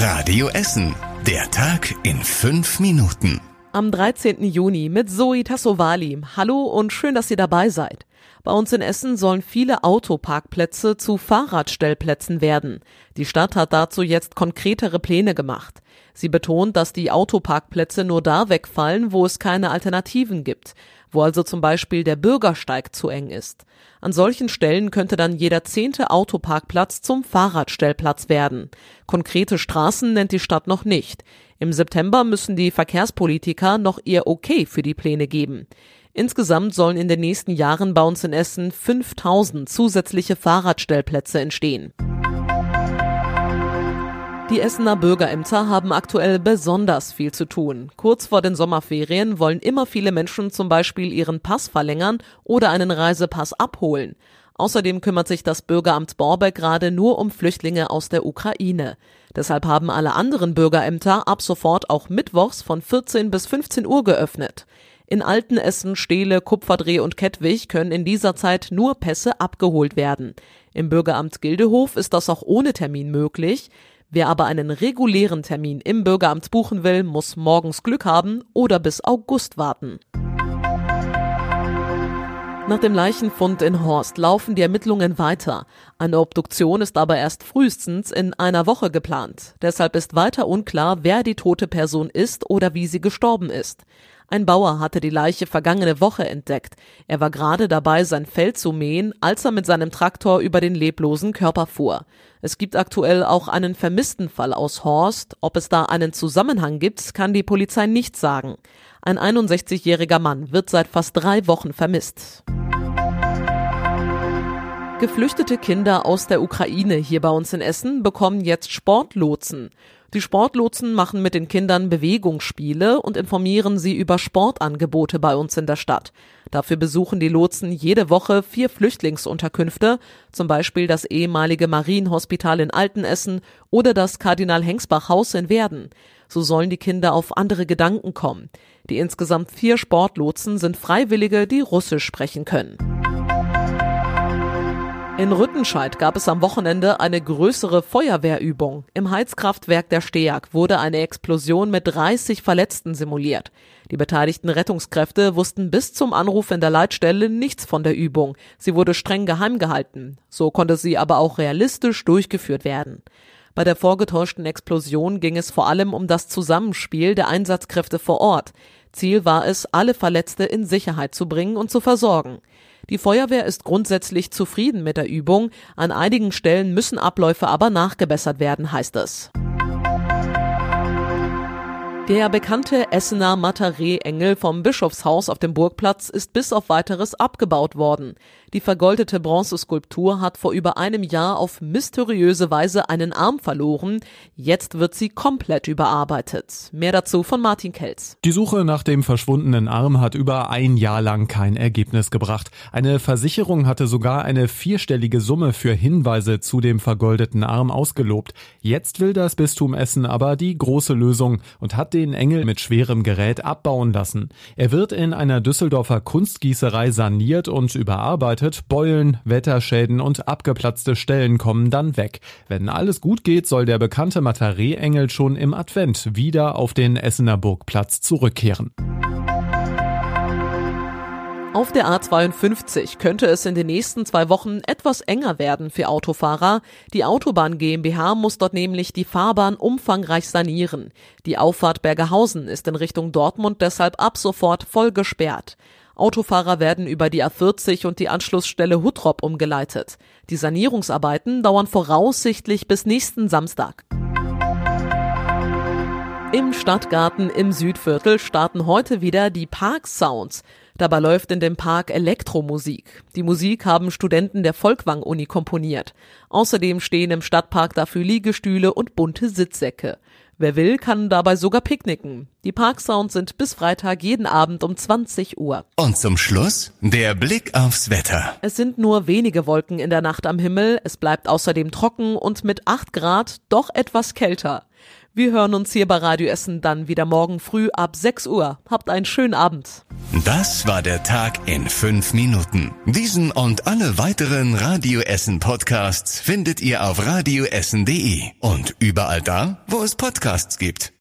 Radio Essen. Der Tag in fünf Minuten. Am 13. Juni mit Zoe Tassovali. Hallo und schön, dass ihr dabei seid. Bei uns in Essen sollen viele Autoparkplätze zu Fahrradstellplätzen werden. Die Stadt hat dazu jetzt konkretere Pläne gemacht. Sie betont, dass die Autoparkplätze nur da wegfallen, wo es keine Alternativen gibt, wo also zum Beispiel der Bürgersteig zu eng ist. An solchen Stellen könnte dann jeder zehnte Autoparkplatz zum Fahrradstellplatz werden. Konkrete Straßen nennt die Stadt noch nicht. Im September müssen die Verkehrspolitiker noch ihr Okay für die Pläne geben. Insgesamt sollen in den nächsten Jahren bei uns in Essen 5000 zusätzliche Fahrradstellplätze entstehen. Die Essener Bürgerämter haben aktuell besonders viel zu tun. Kurz vor den Sommerferien wollen immer viele Menschen zum Beispiel ihren Pass verlängern oder einen Reisepass abholen. Außerdem kümmert sich das Bürgeramt Borbeck gerade nur um Flüchtlinge aus der Ukraine. Deshalb haben alle anderen Bürgerämter ab sofort auch mittwochs von 14 bis 15 Uhr geöffnet. In Altenessen, Steele, Kupferdreh und Kettwig können in dieser Zeit nur Pässe abgeholt werden. Im Bürgeramt Gildehof ist das auch ohne Termin möglich. Wer aber einen regulären Termin im Bürgeramt buchen will, muss morgens Glück haben oder bis August warten. Nach dem Leichenfund in Horst laufen die Ermittlungen weiter. Eine Obduktion ist aber erst frühestens in einer Woche geplant. Deshalb ist weiter unklar, wer die tote Person ist oder wie sie gestorben ist. Ein Bauer hatte die Leiche vergangene Woche entdeckt. Er war gerade dabei, sein Feld zu mähen, als er mit seinem Traktor über den leblosen Körper fuhr. Es gibt aktuell auch einen vermissten Fall aus Horst. Ob es da einen Zusammenhang gibt, kann die Polizei nicht sagen. Ein 61-jähriger Mann wird seit fast drei Wochen vermisst. Geflüchtete Kinder aus der Ukraine hier bei uns in Essen bekommen jetzt Sportlotsen. Die Sportlotsen machen mit den Kindern Bewegungsspiele und informieren sie über Sportangebote bei uns in der Stadt. Dafür besuchen die Lotsen jede Woche vier Flüchtlingsunterkünfte, zum Beispiel das ehemalige Marienhospital in Altenessen oder das Kardinal Hengsbach Haus in Werden. So sollen die Kinder auf andere Gedanken kommen. Die insgesamt vier Sportlotsen sind Freiwillige, die Russisch sprechen können. In Rüttenscheid gab es am Wochenende eine größere Feuerwehrübung. Im Heizkraftwerk der Steag wurde eine Explosion mit 30 Verletzten simuliert. Die beteiligten Rettungskräfte wussten bis zum Anruf in der Leitstelle nichts von der Übung. Sie wurde streng geheim gehalten. So konnte sie aber auch realistisch durchgeführt werden. Bei der vorgetäuschten Explosion ging es vor allem um das Zusammenspiel der Einsatzkräfte vor Ort. Ziel war es, alle Verletzte in Sicherheit zu bringen und zu versorgen. Die Feuerwehr ist grundsätzlich zufrieden mit der Übung. An einigen Stellen müssen Abläufe aber nachgebessert werden, heißt es. Der bekannte Essener Mataree-Engel vom Bischofshaus auf dem Burgplatz ist bis auf weiteres abgebaut worden. Die vergoldete Bronzeskulptur hat vor über einem Jahr auf mysteriöse Weise einen Arm verloren. Jetzt wird sie komplett überarbeitet. Mehr dazu von Martin Kelz. Die Suche nach dem verschwundenen Arm hat über ein Jahr lang kein Ergebnis gebracht. Eine Versicherung hatte sogar eine vierstellige Summe für Hinweise zu dem vergoldeten Arm ausgelobt. Jetzt will das Bistum Essen aber die große Lösung und hat den Engel mit schwerem Gerät abbauen lassen. Er wird in einer Düsseldorfer Kunstgießerei saniert und überarbeitet. Beulen, Wetterschäden und abgeplatzte Stellen kommen dann weg. Wenn alles gut geht, soll der bekannte Mataree-Engel schon im Advent wieder auf den Essener Burgplatz zurückkehren. Auf der A52 könnte es in den nächsten zwei Wochen etwas enger werden für Autofahrer. Die Autobahn GmbH muss dort nämlich die Fahrbahn umfangreich sanieren. Die Auffahrt Bergerhausen ist in Richtung Dortmund deshalb ab sofort voll gesperrt. Autofahrer werden über die A40 und die Anschlussstelle Huttrop umgeleitet. Die Sanierungsarbeiten dauern voraussichtlich bis nächsten Samstag. Im Stadtgarten im Südviertel starten heute wieder die Park Sounds. Dabei läuft in dem Park Elektromusik. Die Musik haben Studenten der Volkwang-Uni komponiert. Außerdem stehen im Stadtpark dafür Liegestühle und bunte Sitzsäcke. Wer will, kann dabei sogar picknicken. Die Parksounds sind bis Freitag jeden Abend um 20 Uhr. Und zum Schluss der Blick aufs Wetter. Es sind nur wenige Wolken in der Nacht am Himmel. Es bleibt außerdem trocken und mit 8 Grad doch etwas kälter. Wir hören uns hier bei Radio Essen dann wieder morgen früh ab 6 Uhr. Habt einen schönen Abend. Das war der Tag in fünf Minuten. Diesen und alle weiteren Radio Essen Podcasts findet ihr auf radioessen.de und überall da, wo es Podcasts gibt.